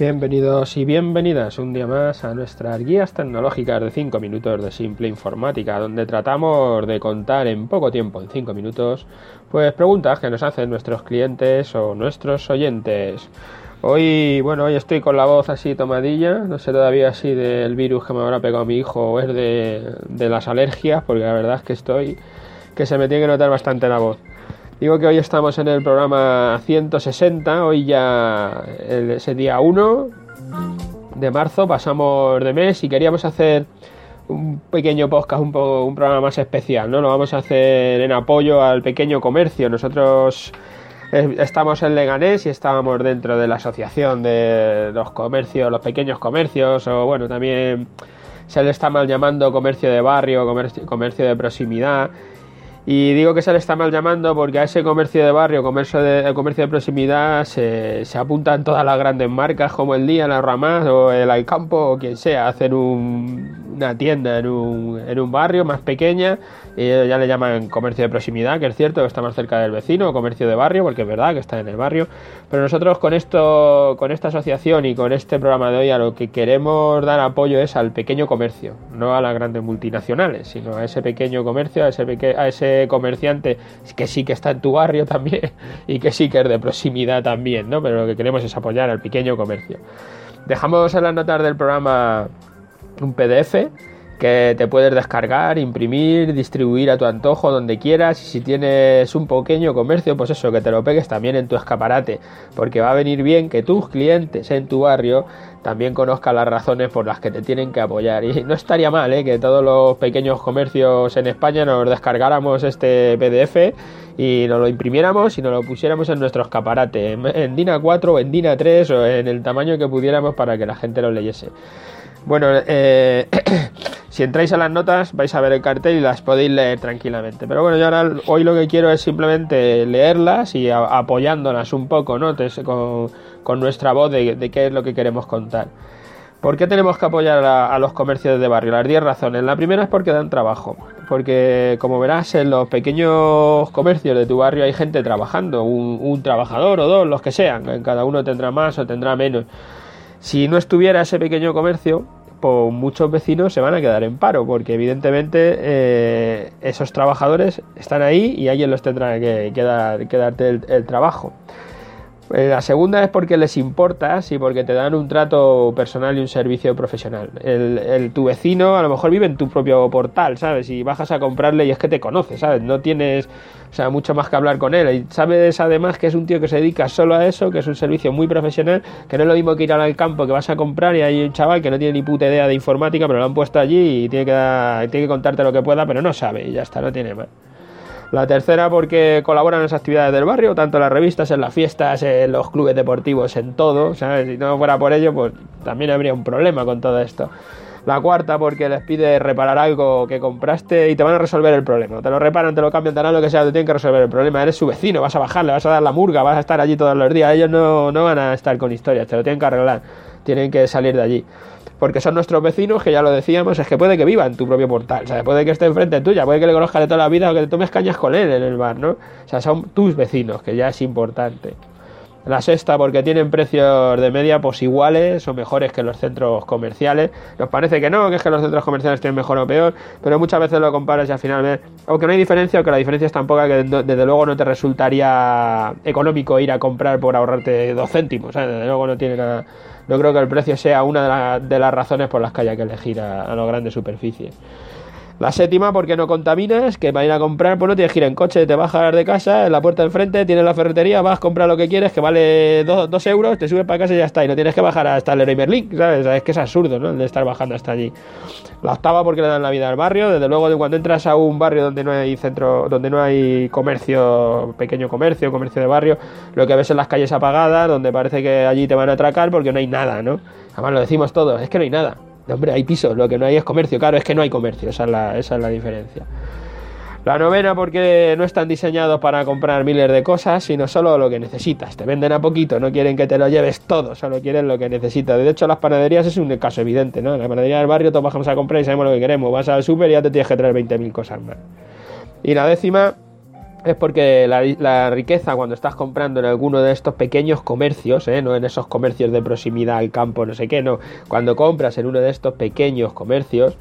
Bienvenidos y bienvenidas un día más a nuestras guías tecnológicas de 5 minutos de simple informática, donde tratamos de contar en poco tiempo, en 5 minutos, pues preguntas que nos hacen nuestros clientes o nuestros oyentes. Hoy, bueno, hoy estoy con la voz así tomadilla, no sé todavía si del virus que me habrá pegado mi hijo o es de, de las alergias, porque la verdad es que estoy, que se me tiene que notar bastante la voz. Digo que hoy estamos en el programa 160, hoy ya ese día 1 de marzo, pasamos de mes y queríamos hacer un pequeño podcast, un, un programa más especial, ¿no? Lo vamos a hacer en apoyo al pequeño comercio. Nosotros eh, estamos en Leganés y estábamos dentro de la asociación de los comercios, los pequeños comercios, o bueno, también se le está mal llamando comercio de barrio, comercio, comercio de proximidad. Y digo que se le está mal llamando porque a ese comercio de barrio, comercio de, comercio de proximidad, se, se, apuntan todas las grandes marcas como el Día, la Ramas o el Alcampo o quien sea, hacen un, una tienda en un, en un barrio más pequeña y ya le llaman comercio de proximidad, que es cierto que está más cerca del vecino, comercio de barrio, porque es verdad que está en el barrio. Pero nosotros con esto, con esta asociación y con este programa de hoy a lo que queremos dar apoyo es al pequeño comercio, no a las grandes multinacionales, sino a ese pequeño comercio, a ese, peque a ese comerciante que sí que está en tu barrio también y que sí que es de proximidad también, ¿no? Pero lo que queremos es apoyar al pequeño comercio. Dejamos en las notas del programa un PDF que te puedes descargar, imprimir, distribuir a tu antojo donde quieras y si tienes un pequeño comercio, pues eso, que te lo pegues también en tu escaparate, porque va a venir bien que tus clientes en tu barrio también conozcan las razones por las que te tienen que apoyar y no estaría mal ¿eh? que todos los pequeños comercios en España nos descargáramos este PDF y nos lo imprimiéramos y nos lo pusiéramos en nuestro escaparate, en, en DIN A4 o en DIN A3 o en el tamaño que pudiéramos para que la gente lo leyese. Bueno, eh, si entráis a las notas vais a ver el cartel y las podéis leer tranquilamente. Pero bueno, yo ahora hoy lo que quiero es simplemente leerlas y apoyándolas un poco, ¿no? Con, nuestra voz de, qué es lo que queremos contar. ¿Por qué tenemos que apoyar a, a los comercios de barrio? Las 10 razones. La primera es porque dan trabajo. Porque, como verás, en los pequeños comercios de tu barrio hay gente trabajando. Un, un trabajador o dos, los que sean. Cada uno tendrá más o tendrá menos. Si no estuviera ese pequeño comercio, pues muchos vecinos se van a quedar en paro, porque evidentemente eh, esos trabajadores están ahí y alguien los tendrá que, que, dar, darte el trabajo. Eh, la segunda es porque les importas y porque te dan un trato personal y un servicio profesional. El, el, tu vecino a lo mejor vive en tu propio portal, ¿sabes? Y bajas a comprarle y es que te conoce, ¿sabes? No tienes, o sea, mucho más que hablar con él. Y sabes además que es un tío que se dedica solo a eso, que es un servicio muy profesional, que no es lo mismo que ir al campo que vas a comprar y hay un chaval que no tiene ni puta idea de informática, pero lo han puesto allí y tiene que, tiene que contarte lo que pueda, pero no sabe y ya está, no tiene más. La tercera porque colaboran en las actividades del barrio, tanto en las revistas, en las fiestas, en los clubes deportivos, en todo. ¿sabes? Si no fuera por ello, pues también habría un problema con todo esto. La cuarta porque les pide reparar algo que compraste y te van a resolver el problema. Te lo reparan, te lo cambian, te harán lo que sea, te tienen que resolver el problema. Eres su vecino, vas a bajarle, vas a dar la murga, vas a estar allí todos los días. Ellos no, no van a estar con historias, te lo tienen que arreglar. Tienen que salir de allí porque son nuestros vecinos, que ya lo decíamos, es que puede que viva en tu propio portal, o sea, puede que esté enfrente tuya, puede que le conozcas de toda la vida o que te tomes cañas con él en el bar, ¿no? O sea, son tus vecinos, que ya es importante. La sexta, porque tienen precios de media pues iguales o mejores que los centros comerciales. Nos parece que no, que es que los centros comerciales tienen mejor o peor, pero muchas veces lo comparas y al final ves, o que no hay diferencia o que la diferencia es tan poca que desde luego no te resultaría económico ir a comprar por ahorrarte dos céntimos, ¿sabes? desde luego no tiene nada no creo que el precio sea una de, la, de, las razones por las que haya que elegir a, a las grandes superficies. La séptima, porque no contaminas, que para ir a comprar, pues no tienes que ir en coche, te bajas de casa, en la puerta enfrente, tienes la ferretería, vas comprar lo que quieres, que vale 2 euros, te subes para casa y ya está, y no tienes que bajar hasta el Leroy Merlin, ¿sabes? Es que es absurdo, ¿no? De estar bajando hasta allí. La octava, porque le dan la vida al barrio, desde luego, de cuando entras a un barrio donde no hay centro, donde no hay comercio, pequeño comercio, comercio de barrio, lo que ves en las calles apagadas, donde parece que allí te van a atracar porque no hay nada, ¿no? Además lo decimos todos, es que no hay nada. Hombre, hay pisos, lo que no hay es comercio. Claro, es que no hay comercio, esa es la, diferencia. La novena porque no están diseñados para comprar miles de cosas, sino solo lo que necesitas. Te venden a poquito, no quieren que te lo lleves todo, solo quieren lo que necesitas. De hecho, las panaderías es un caso evidente, ¿no? En la panadería del barrio todos bajamos a comprar y sabemos lo que queremos. Vas al súper y ya te tienes que traer 20.000 cosas más. Y la décima es porque la, riqueza cuando estás comprando en alguno de estos pequeños comercios, ¿eh? no en esos comercios de proximidad al campo, no sé qué, no, cuando compras en uno de estos pequeños comercios,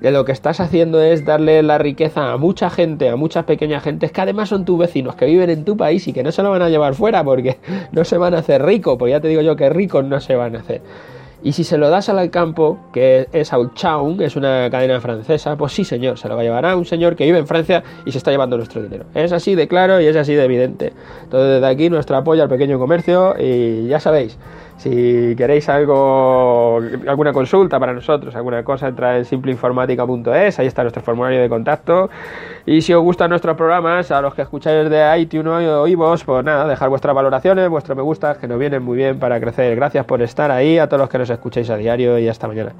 de lo que estás haciendo es darle la riqueza a mucha gente, a muchas pequeñas gentes que además son tus vecinos, que viven en tu país y que no se lo van a llevar fuera porque no se van a hacer ricos, pues ya te digo yo que ricos no se van a hacer. Y si se lo das al campo, que es Auchaun, que es una cadena francesa, pues sí, señor, se lo va a llevar a un señor que vive en Francia y se está llevando nuestro dinero. Es así de claro y es así de evidente. Entonces, desde aquí nuestro apoyo al pequeño comercio y ya sabéis, si queréis algo, alguna consulta para nosotros, alguna cosa, entra en simpleinformática.es, ahí está nuestro formulario de contacto. Y si os gustan nuestros programas, a los que escucháis de iTunes o oímos, pues nada, dejar vuestras valoraciones, vuestros me gusta, que nos vienen muy bien para crecer. Gracias por estar ahí, a todos los que nos escucháis a diario y hasta mañana.